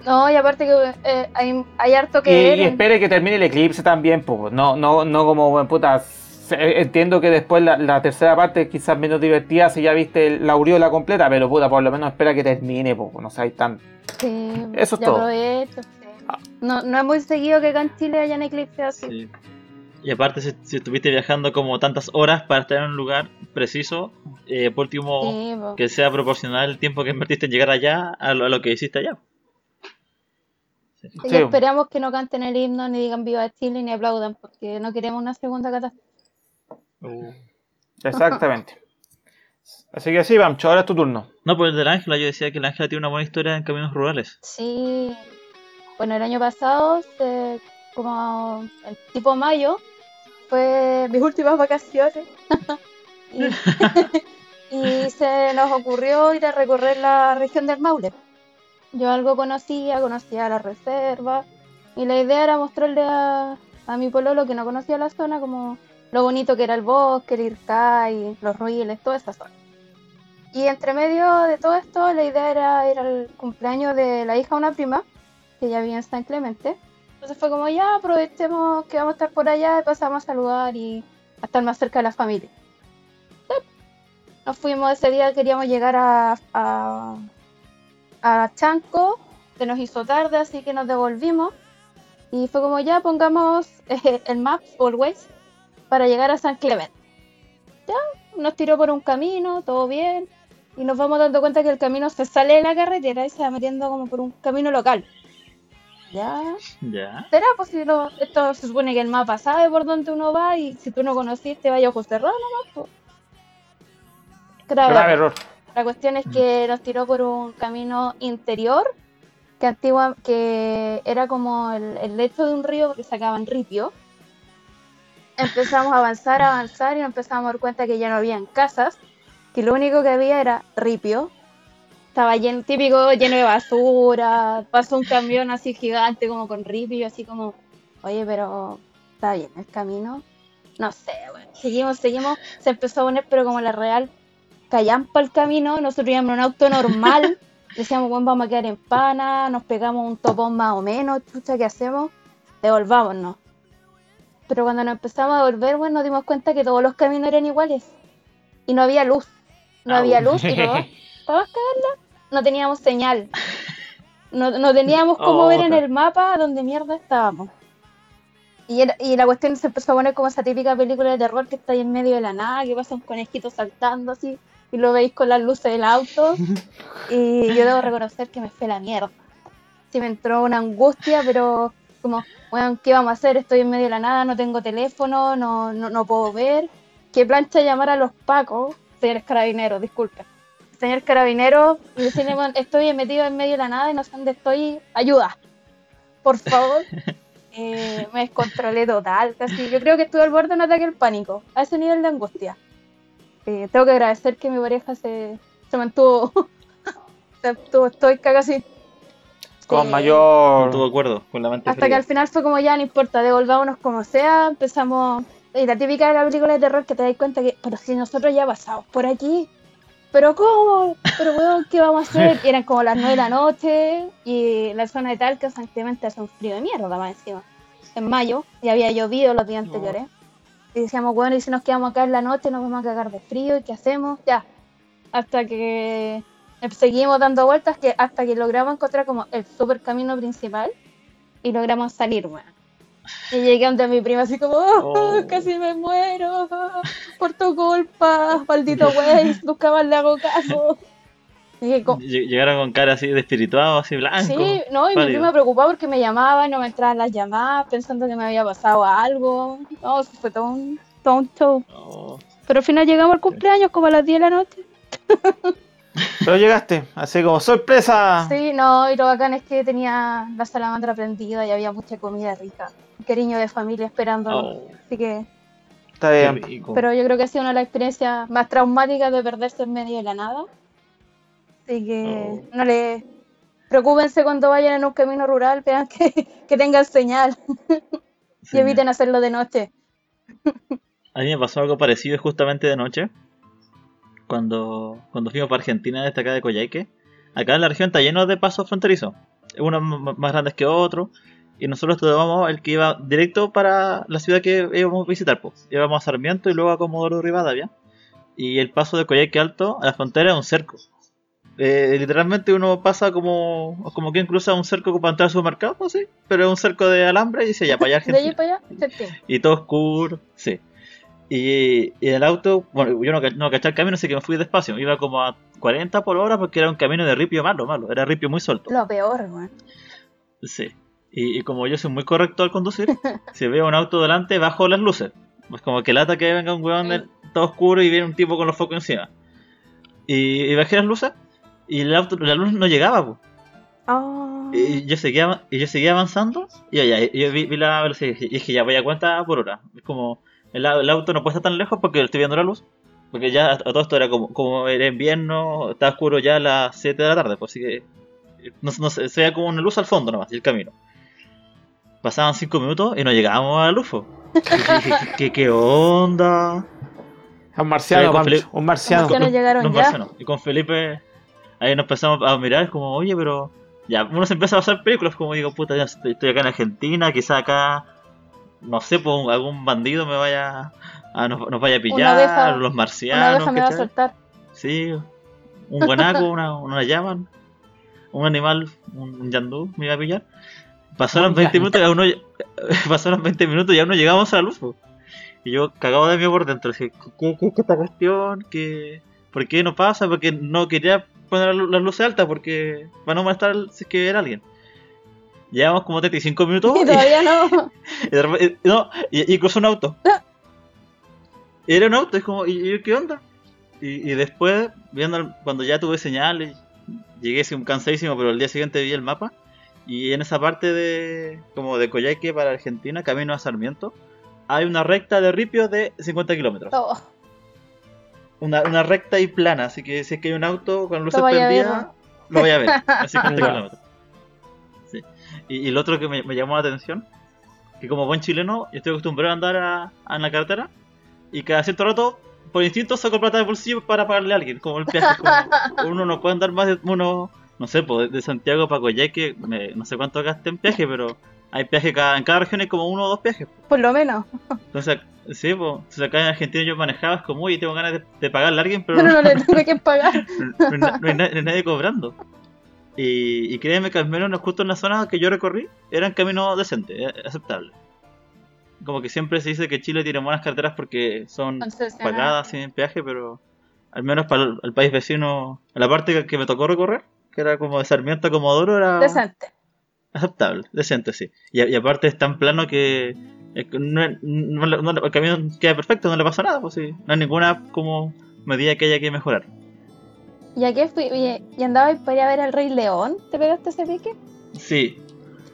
No, y aparte que eh, hay, hay harto que y espere que termine el eclipse también, pues. No, no, no como puta se- entiendo que después la, la tercera parte es quizás menos divertida si ya viste la aureola completa, pero puta, por lo menos espera que termine, pues, no seáis tan. Sí, Eso es ya todo. sí. Ah. No, no es muy seguido que acá en Chile hayan eclipses así. Sí. Y aparte, si, si estuviste viajando como tantas horas para estar en un lugar preciso, eh, por último, Sí, po. que sea proporcional el tiempo que invertiste en llegar allá a lo, a lo que hiciste allá. Y Sí. esperamos que no canten el himno, ni digan viva Chile, ni aplaudan, porque no queremos una segunda catástrofe. Exactamente. Así que sí, Bamcho, ahora es tu turno. No, pues el del Ángela, yo decía que el Ángela tiene una buena historia en caminos rurales. Sí. Bueno, el año pasado, se- como el tipo mayo, fue mis últimas vacaciones. y, y se nos ocurrió ir a recorrer la región del Maule. Yo algo conocía, conocía la reserva, y la idea era mostrarle a, a mi pololo que no conocía la zona como lo bonito que era el bosque, el Ircay, los ruiles, toda esa zona. Y entre medio de todo esto, la idea era ir al cumpleaños de la hija de una prima, que ya vivía en San Clemente. Entonces fue como, ya aprovechemos que vamos a estar por allá y pasamos a saludar y a estar más cerca de la familia. Nos fuimos ese día, queríamos llegar a, a, a Chanco, se nos hizo tarde, así que nos devolvimos. Y fue como, ya pongamos eh, el Maps Waze para llegar a San Clemente. Ya, nos tiró por un camino, todo bien. Y nos vamos dando cuenta que el camino se sale de la carretera y se va metiendo como por un camino local. Ya. Ya. ¿Será? Pues si no, esto se supone que el mapa sabe por dónde uno va y si tú no conociste, vaya ojos cerrados nomás. Pues. Grave Grave error. La cuestión es que nos tiró por un camino interior que antigua, que era como el, el lecho de un río porque sacaban ripio. Empezamos a avanzar, a avanzar y empezamos a dar cuenta que ya no habían casas, que lo único que había era ripio. Estaba lleno, típico, lleno de basura, pasó un camión así gigante como con ripio, así como, oye, pero está bien el camino. No sé, bueno, seguimos, seguimos, se empezó a poner pero como la real callampa el camino, nosotros íbamos en un auto normal, decíamos, bueno, vamos a quedar en pana, nos pegamos un topón más o menos, chucha, ¿qué hacemos? Devolvámonos. Pero cuando nos empezamos a volver, bueno, nos dimos cuenta que todos los caminos eran iguales. Y no había luz. No Ah, había luz y todo. ¿Para cagarla? No teníamos señal. No, no teníamos cómo Oh, ver en el mapa dónde mierda estábamos. Y, era- y la cuestión se empezó a poner como esa típica película de terror que está ahí en medio de la nada, que pasa un conejito saltando así, y lo veis con las luces del auto. y yo debo reconocer que me fue la mierda. Sí me entró una angustia, pero como, bueno, ¿qué vamos a hacer? Estoy en medio de la nada, no tengo teléfono, no, no, no puedo ver. ¿Qué plancha llamar a los pacos? Señores carabineros, disculpe. Señor carabinero, y decirle, "Bueno, estoy metido en medio de la nada y no sé dónde estoy, ayuda. Por favor. Eh, me descontrolé total, casi. Yo creo que estuve al borde de un ataque del pánico, a ese nivel de angustia. Eh, tengo que agradecer que mi pareja se, se mantuvo, se mantuvo estoica casi. Con mayor. De acuerdo con la mente Hasta que al final fue como ya, no importa, devolvámonos como sea, empezamos... Y la típica de la película de terror que te das cuenta que, pero si nosotros ya pasamos por aquí, pero ¿cómo? Pero weón, ¿qué vamos a hacer? Y eran como las 9 de la noche y la zona de Talca, San Clemente hace un frío de mierda más encima. En mayo, y había llovido los días anteriores. Y decíamos, bueno, y si nos quedamos acá en la noche nos vamos a cagar de frío, ¿y qué hacemos? Ya. Hasta que seguimos dando vueltas que hasta que logramos encontrar como el super camino principal y logramos salir. Y llegué ante mi prima así como, "Oh, Oh. casi me muero, por tu culpa, maldito wey, nunca más le hago caso. Llegaron con cara así de espirituado, así blanco. sí, no, y mi prima preocupada porque me llamaba y no me entraban las llamadas, pensando que me había pasado algo. No, eso fue todo un, todo un show. Oh, Pero al final llegamos al cumpleaños como a las 10 de la noche. Pero llegaste, así como sorpresa. Sí, no, y lo bacán es que tenía la salamandra prendida y había mucha comida rica. Cariño de familia esperándonos. oh, Así que, Está bien. pero yo creo que ha sido una de las experiencias más traumáticas de perderse en medio de la nada. Así que Oh. no le preocúpense cuando vayan en un camino rural, vean que, que tengan señal Sí, y eviten hacerlo de noche. A mí me pasó algo parecido justamente de noche. Cuando, cuando fuimos para Argentina, desde acá de Coyhaique. Acá en la región está lleno de pasos fronterizos. Unos más grandes que otros. y nosotros tomamos el que iba directo para la ciudad que íbamos a visitar. Pues. Íbamos a Sarmiento y luego a Comodoro Rivadavia. Y el paso de Coyhaique Alto a la frontera es un cerco. Eh, literalmente uno pasa como como quien cruza un cerco para entrar al supermercado, pues sí, pero es un cerco de alambre y dice ya para allá De Argentina. para allá. Y todo oscuro, sí. Y, y el auto, bueno, yo no, no caché el camino, así que me fui despacio. Iba como a 40 por hora porque era un camino de ripio malo, malo. Era ripio muy suelto. Lo peor, weón. Sí. Y, y como yo soy muy correcto al conducir, si veo un auto delante, bajo las luces. Pues como que lata que venga un weón de- todo oscuro y viene un tipo con los focos encima. Y, y bajé las luces y el auto, la luz no llegaba, pues. Y yo seguía, y yo seguía avanzando y ya, ya, yo vi, vi la velocidad y dije, ya voy a cuenta por hora. Es como, el, el auto no puede estar tan lejos porque estoy viendo la luz. Porque ya a, todo esto era como, como era invierno, estaba oscuro ya a las 7 de la tarde, pues así que no, no sé, se veía como una luz al fondo nomás, y el camino. Pasaban 5 minutos y no llegábamos a la luz. dije, ¿qué, qué, qué onda? Un marciano, con Felipe- un marciano. Los marcianos llegaron Los ya. marcianos. Y con Felipe, ahí nos empezamos a mirar, es como, oye, pero. Ya, uno se empieza a pasar películas, como digo, puta, ya estoy, estoy acá en Argentina, quizá acá, no sé, pues algún bandido me vaya. A, nos, nos vaya a pillar, abeja- los Una marcianos, abeja me va a ¿cachai? soltar. Sí, un guanaco, una, una llama, un animal, un, un yandú me iba a pillar. Pasaron Un 20 yandú. minutos y aún no, pasaron 20 minutos y aún no llegamos a la luz. po. Y yo cagado de mí por dentro, dije, ¿qué, qué, qué esta cuestión? ¿Qué, ¿Por qué no pasa? Porque no quería poner las luces altas porque para no molestar si es que era alguien. Llevamos como 35 minutos Y y, todavía no. y repente- no, y, y cruzó un auto. Era un auto, es como, ¿y, y qué onda? Y, y después, viendo el- cuando ya tuve señales, llegué así un cansadísimo, pero el día siguiente vi el mapa. Y en esa parte de como de Coyhaique para Argentina, camino a Sarmiento, hay una recta de ripios de 50 kilómetros. Oh, Una, una recta y plana, así que si es que hay un auto con luces prendidas, lo voy a ver. A 50 Ya. kilómetros. Y, y lo otro que me, me llamó la atención, que como buen chileno, yo estoy acostumbrado a andar a- a en la carretera y cada cierto rato, por instinto, saco plata de bolsillo para pagarle a alguien, como el peaje. como uno no puede andar más de uno, no sé, pues, de Santiago para Coyhaique, me- no sé cuánto gasté en peaje, pero hay peaje cada, en cada región hay como uno o dos peajes. por lo menos. Entonces, sí, pues, entonces acá en Argentina yo manejaba, es como, uy, tengo ganas de, de pagarle a alguien, pero Pero no le tuve que pagar. no, no hay no hay nadie cobrando. Y, y créeme que al menos justo en la zona que yo recorrí eran caminos decentes, eh, aceptables. Como que siempre se dice que Chile tiene buenas carreteras porque son pagadas sin peaje, pero al menos para el, el país vecino, la parte que, que me tocó recorrer, que era como de Sarmiento a Comodoro, era Decente. aceptable, decente, sí. Y, aparte es tan plano que, no, no el camino queda perfecto, no le pasa nada, pues sí. No hay ninguna como medida que haya que mejorar. ¿Y a qué fui? ¿y andabas para ver al Rey León? ¿Te pegaste ese pique? Sí,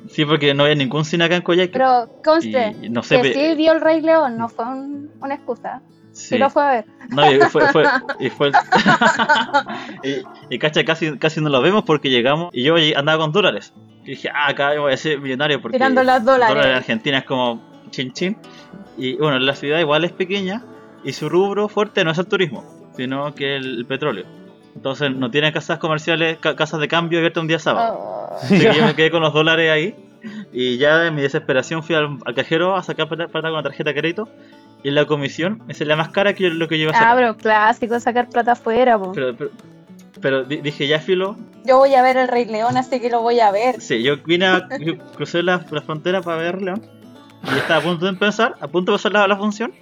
sí, porque no había ningún cine acá en Coyhaique. Pero conste, Y no sé, que sí vio el Rey León, no fue un- una excusa. Sí. lo fue a ver. No, y fue, fue, y fue y, y cacha, casi, casi no lo vemos porque llegamos y yo andaba con dólares. Y dije, ah, acá voy a ser millonario porque Tirando las dólares. en Argentina es como chin chin. Y bueno, la ciudad igual es pequeña y su rubro fuerte no es el turismo, sino que el, petróleo. Entonces no tiene casas comerciales, ca- casas de cambio abiertas un día sábado. Oh. Así que yo me quedé con los dólares ahí. Y ya en mi desesperación fui al, al cajero a sacar plata, plata con la tarjeta de crédito. Y la comisión me salía más cara que lo que yo iba a Ah, sacar. pero clásico, sacar plata afuera, po. pero, pero, pero di- dije, ya filo. Yo voy a ver el Rey León, así que lo voy a ver. Sí, yo vine a. yo crucé la, la frontera para ver León. Y estaba a punto de empezar, a punto de pasar la, la función.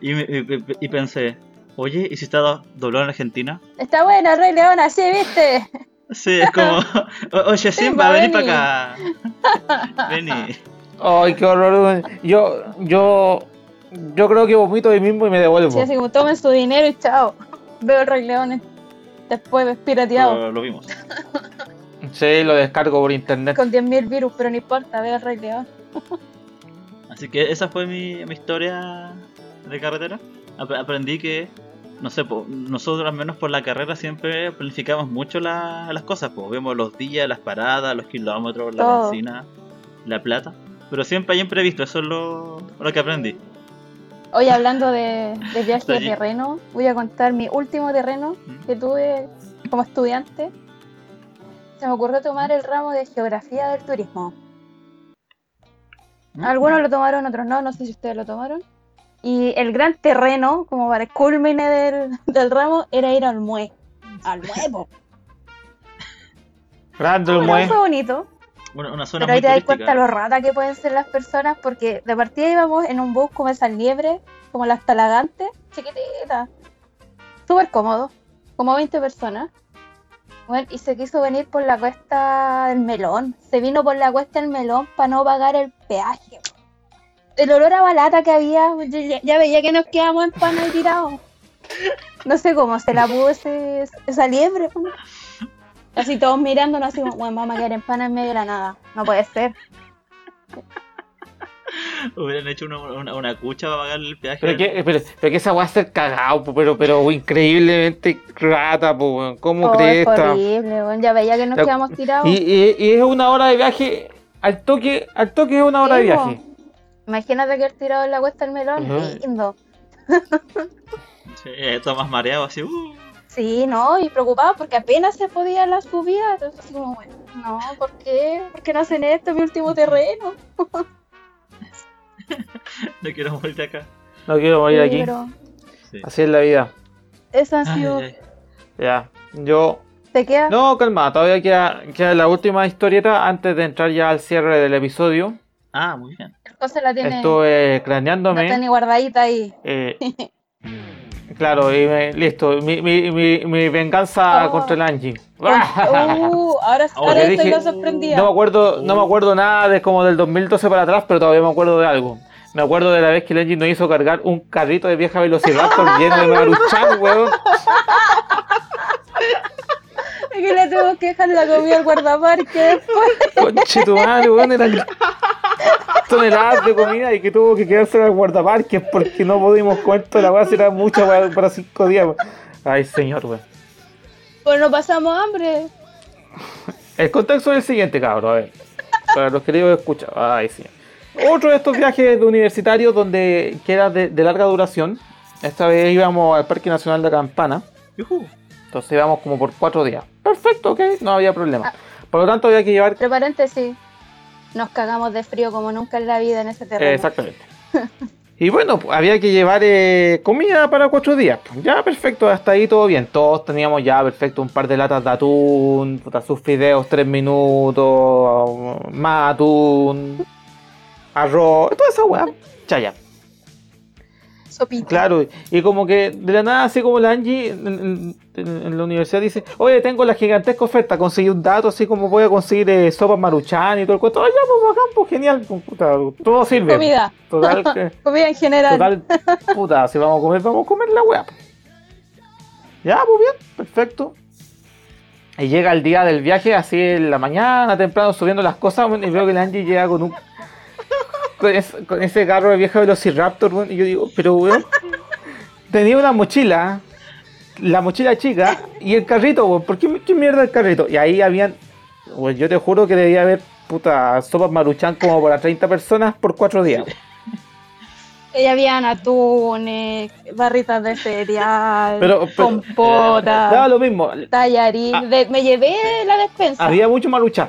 Y, me- y- y pensé, oye, ¿y si está do- doblado en Argentina? Está bueno Rey León, así, ¿viste? Sí, es como, "O- oye, Simba, Simba, vení vení". para acá. Vení. Ay, qué horror. Yo, yo, yo creo que vomito ahí mismo y me devuelvo. Sí, así como tomen su dinero y chao. Veo el Rey León eh. después pirateado. Lo, lo vimos. Sí, lo descargo por internet. Con 10.000 virus, pero no importa, veo el Rey León. Así que esa fue mi, mi historia de carretera. Ap- aprendí que, no sé, po, nosotros al menos por la carrera siempre planificamos mucho la- las cosas. Po. Vemos los días, las paradas, los kilómetros, la benzina, la plata. Pero siempre hay imprevisto, eso es lo, lo que aprendí. Hoy hablando de, de viajes de terreno, voy a contar mi último terreno ¿Mm? que tuve como estudiante. Se me ocurrió tomar el ramo de geografía del turismo. Algunos lo tomaron, otros no, no sé si ustedes lo tomaron. Y el gran terreno, como para el culmine del, del ramo, era ir al mue. Al nuevo. Grande el mue. fue bonito. Una, una zona Pero ahí te das cuenta lo rata que pueden ser las personas, porque de partida íbamos en un bus como esas liebres, como las talagantes, chiquititas. Súper cómodo, como 20 personas. Bueno, y se quiso venir por la cuesta del melón. Se vino por la cuesta del melón para no pagar el peaje. El olor a balata que había, yo ya, ya veía que nos quedamos en pan ahí tirados. No sé cómo se la pudo ese- esa liebre. Así todos mirándonos así bueno, vamos a quedar en pana en medio de la nada. No puede ser. Hubieran hecho una, una, una cucha para pagar el peaje. Pero que, pero, pero que esa weá ser cagado, pero, pero increíblemente rata, po. ¿Cómo Oh, crees es horrible. Ya veía que nos quedamos tirados. Y, y, y es una hora de viaje, al toque, al toque es una hora de viaje. Imagínate quedar tirado en la cuesta del melón. Lindo. Sí, eh, todo más mareado, así. Uh. Sí, no, y preocupado porque apenas se podía la subida. Entonces, así como, bueno, no, ¿por qué? ¿Por qué no hacen esto? Mi último terreno. No quiero morir de acá. No quiero morir Sí, aquí. Pero Sí. Así es la vida. esa Ay, sido. ay. Ya. Yo. ¿Te queda? No, calma, todavía queda, queda la última historieta antes de entrar ya al cierre del episodio. Ah, muy bien. Entonces la tiene. Estuve La craneándome. tiene guardadita ahí. eh, claro, y me- listo. Mi, mi, mi, mi venganza Oh. contra el Angie. Uh, ahora, ahora estoy dije- la sorprendida. No me acuerdo, no me acuerdo nada de como del 2012 para atrás, pero todavía me acuerdo de algo. Me acuerdo de la vez que el engine nos hizo cargar un carrito de vieja Velociraptor lleno de maruchan, weón. Es que le tengo que dejar la comida al guardaparque después. Conche tu madre, weón, eran toneladas de comida y que tuvo que quedarse en el guardaparques porque no pudimos comer toda la weá, si era mucha weá para cinco días. Ay, señor, weón. Pues no pasamos hambre. El contexto es el siguiente, cabrón, a ver. Para los queridos escuchar. Ay, sí. Otro de estos viajes de universitarios donde queda de, de larga duración. Esta vez íbamos al Parque Nacional de Campana. Entonces íbamos como por cuatro días. Perfecto, ok, no había problema. Por lo tanto, había que llevar. Entre paréntesis, nos cagamos de frío como nunca en la vida en ese terreno. Exactamente. Y bueno, pues, había que llevar eh, comida para cuatro días. Pues, Ya, perfecto, hasta ahí todo bien. Todos teníamos ya, perfecto, un par de latas de atún, sus fideos tres minutos, más atún, arroz, toda esa weá. Chaya. Sopita. Claro, y como que de la nada, así como la Angie en, en- en- en la universidad dice, oye, tengo la gigantesca oferta, conseguí un dato, así como voy a conseguir eh, sopas maruchan y todo el cuento. Ay, ya, pues bacán, pues genial, pues, puta, todo sirve. Comida. Total, que- Comida en general. total, puta, si vamos a comer, vamos a comer la weá. Ya, pues bien, perfecto. Y llega el día del viaje, así en la mañana, temprano, subiendo las cosas, y veo que la Angie llega con un. Con, es- con ese carro de vieja Velociraptor, weón, y yo digo, pero weón. Tenía una mochila, la mochila chica, y el carrito, weón, ¿por qué, qué mierda el carrito? Y ahí habían. weón, yo te juro que debía haber, puta, sopas maruchan como para 30 personas por 4 días. Y habían atunes, barritas de cereal, Pero- pero- compota, Daba lo mismo, tallarín. Ah. De- me llevé la despensa. había mucho maruchan.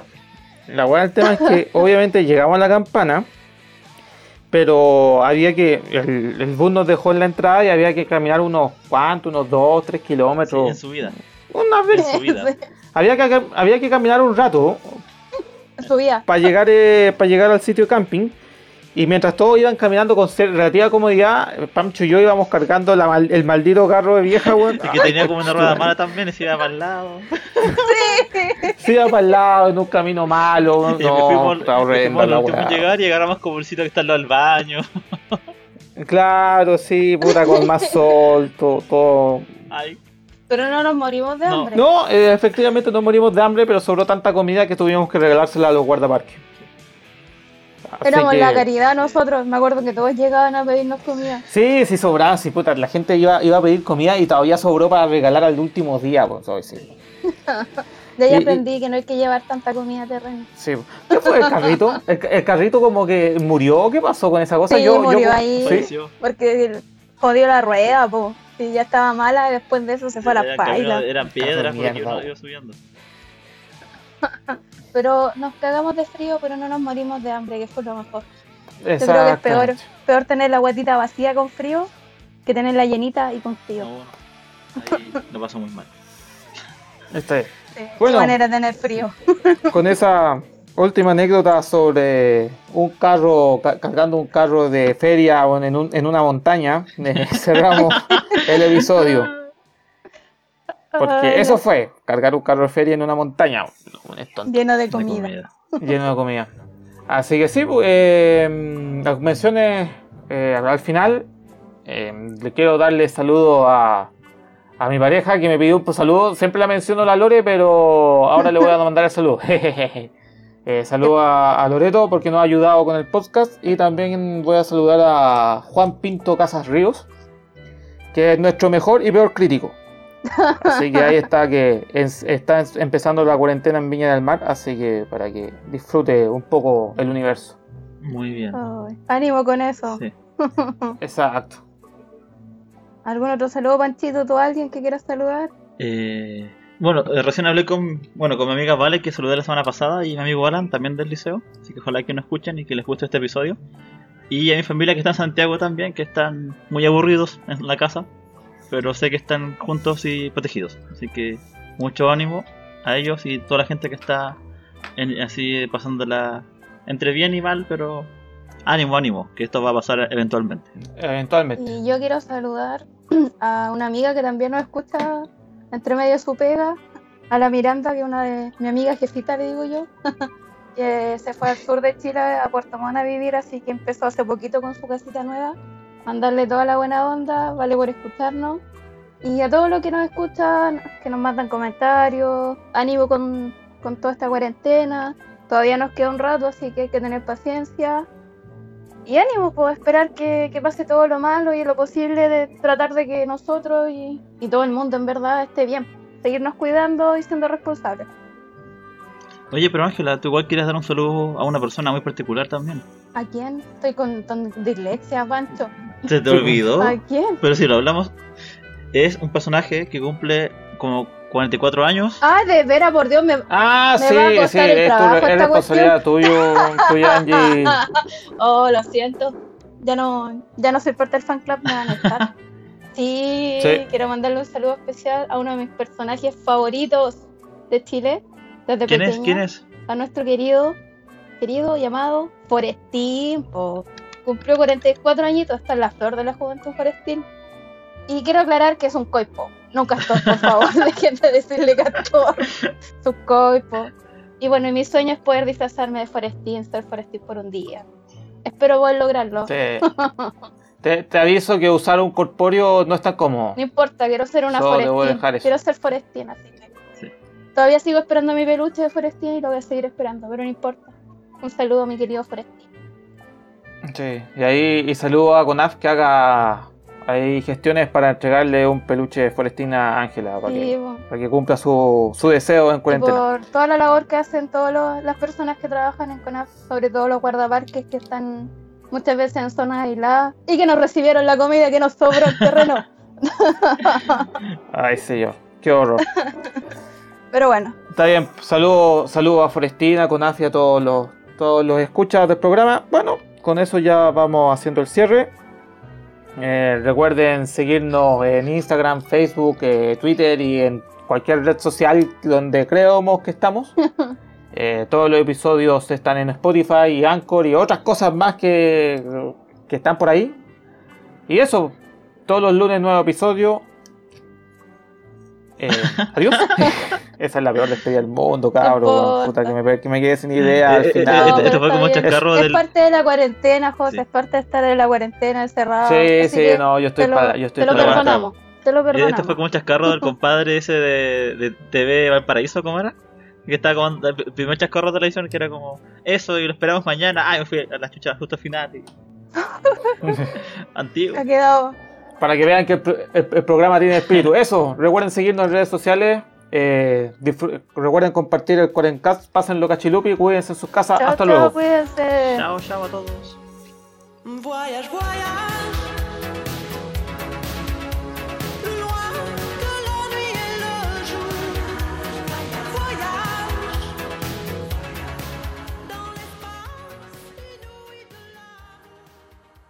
La weá del tema es que obviamente llegamos a la campana, pero había que. El, el bus nos dejó en la entrada y había que caminar unos cuantos, unos 2, 3 Sí, kilómetros. en su vida. Una vez. En su vida. Había que, había que caminar un rato Subía. para llegar, eh, para llegar al sitio de camping. Y mientras todos iban caminando con relativa comodidad, Pancho y yo íbamos cargando la mal- el maldito carro de vieja, weón. Y que tenía como una rueda mala también y se iba para el lado. Se iba para el lado en un camino malo. Y No, fuimos, está y horrenda fuimos la weá. llegar y agarramos como el sitio que está al lado del baño. Claro, sí, puta, con más sol, todo. todo. Ay, Pero no nos morimos de No. hambre. No, eh, efectivamente no morimos de hambre, pero sobró tanta comida que tuvimos que regalársela a los guardaparques. Éramos que- la caridad nosotros. Me acuerdo que todos llegaban a pedirnos comida. Sí, sí sobraba, sí, puta, la gente iba, iba a pedir comida y todavía sobró para regalar al último día, pues, hoy sí. De ahí Y- y- aprendí que no hay que llevar tanta comida a terreno. Sí. ¿Qué fue el carrito? ¿El, el carrito como que murió? ¿Qué pasó con esa cosa? Sí, murió ahí. Porque jodió la rueda, po. Y ya estaba mala, y después de eso se fue a la paila. Eran piedras porque uno iba subiendo. Pero nos cagamos de frío, pero no nos morimos de hambre, que fue lo mejor. Yo creo que es peor, peor tener la guatita vacía con frío que tenerla llenita y con frío. No, ahí lo paso muy mal. Este, Sí, Bueno. Qué manera de tener frío. con esa última anécdota sobre un carro, ca- cargando un carro de feria en, un- en una montaña, eh, cerramos el episodio. Porque Ay, eso no. fue, cargar un carro de feria en una montaña. Tonto. Lleno de De comida. lleno de comida. Así que sí, pues, eh, las menciones eh, al final. eh, le quiero darle saludo a, a mi pareja que me pidió un saludo. Siempre la menciono la Lore, pero ahora le voy a mandar el saludo. Eh, saludo a, a Loreto porque nos ha ayudado con el podcast. Y también voy a saludar a Juan Pinto Casas Ríos, que es nuestro mejor y peor crítico. Así que ahí está que es- está empezando la cuarentena en Viña del Mar, así que para que disfrute un poco el universo. Muy bien. Ay, ánimo con eso. Sí. Exacto. ¿Algún otro saludo, Panchito? ¿Tú alguien que quieras saludar? Eh, bueno, eh, recién hablé con, bueno, con mi amiga Vale, que saludé la semana pasada, y mi amigo Alan, también del liceo. Así que ojalá que nos escuchen y que les guste este episodio. Y a mi familia que está en Santiago también, que están muy aburridos en la casa, pero sé que están juntos y protegidos. Así que mucho ánimo a ellos y toda la gente que está en- así pasándola entre bien y mal, pero ánimo, ánimo, que esto va a pasar eventualmente. Eventualmente. Y yo quiero saludar a una amiga que también nos escucha entre medio de su pega, a la Miranda, que es una de mi amiga jefita, le digo yo, que se fue al sur de Chile, a Puerto Montt a vivir, así que empezó hace poquito con su casita nueva. Mandarle toda la buena onda, vale por escucharnos. Y a todos los que nos escuchan, que nos mandan comentarios, ánimo con, con toda esta cuarentena. Todavía nos queda un rato, así que hay que tener paciencia. Y ánimo, pues esperar que, que pase todo lo malo y lo posible de tratar de que nosotros y, y todo el mundo en verdad esté bien. Seguirnos cuidando y siendo responsables. Oye, pero Ángela, tú igual quieres dar un saludo a una persona muy particular también. ¿A quién? Estoy con, con dislexia, Pancho. ¿Se te olvidó? ¿A quién? Pero si lo hablamos, es un personaje que cumple como 44 años. Ah, de veras, por Dios, me... Ah, Me sí, va a sí, costar el es, tu- trabajo es responsabilidad tuyo, tuya, Angie. Oh, lo siento. Ya no, ya no soy parte del fan club, me van a echar. Sí, Sí. quiero mandarle un saludo especial a uno de mis personajes favoritos de Chile. Desde ¿Quién es? ¿Quién es? a nuestro querido, querido llamado Forestín. po. Cumplió 44 añitos, está en la flor de la juventud Forestín. Y quiero aclarar que es un coipo, no un castor, por favor, dejen de decirle castor. Es un coipo. Y bueno, y mi sueño es poder disfrazarme de Forestín, ser Forestín por un día. Espero poder lograrlo. Te, te- te aviso que usar un corpóreo no es tan cómodo. No importa, quiero ser una Solo Forestín. dejar eso. Quiero ser Forestín, así que. Sí. Todavía sigo esperando mi peluche de Forestín y lo voy a seguir esperando, pero no importa. Un saludo mi querido Forestín. Sí, y ahí y saludo a Conaf que haga ahí gestiones para entregarle un peluche de Forestina a Ángela para, Sí, para que cumpla su, su deseo en y cuarentena. por toda la labor que hacen todas las personas que trabajan en CONAF, sobre todo los guardaparques que están muchas veces en zonas aisladas y que nos recibieron la comida que nos sobró el terreno. Ay, señor, qué horror. Pero bueno, Está bien, saludo, saludo a Forestina, Conaf y a todos los, todos los escuchas del programa. Bueno, con eso ya vamos haciendo el cierre. Eh, recuerden seguirnos en Instagram, Facebook, eh, Twitter y en cualquier red social donde creemos que estamos. Eh, todos los episodios están en Spotify y Anchor y otras cosas más que, que están por ahí. Y eso, todos los lunes nuevo episodio. Eh, adiós. Esa es la peor despedida del mundo, cabrón. Puta, que me, que me quedé sin idea al Eh, eh, final. eh, No, esto pero fue como chascarro es del. parte de la cuarentena, José, Sí. es parte de estar en la cuarentena encerrado. Sí, así sí, no, yo estoy te lo, para. Yo estoy te lo para la perdonamos. Te lo Eh, perdonamos. Esto fue como un chascarro del compadre ese de, de TV Valparaíso, ¿cómo era? Que estaba como el primer chascarro de televisión que era como eso y lo esperamos mañana. Ah, me fui a la chucha justo al final. y- Antiguo. Ha quedado. Para que vean que el, pro- el- el programa tiene espíritu. Eso, recuerden seguirnos en redes sociales. eh, recuerden compartir el Cuarencast. Pásenlo cachilupi. Cuídense en sus casas. Chao, Hasta chao, luego. cuídense. Chao, chao a todos. Voyage, voyage.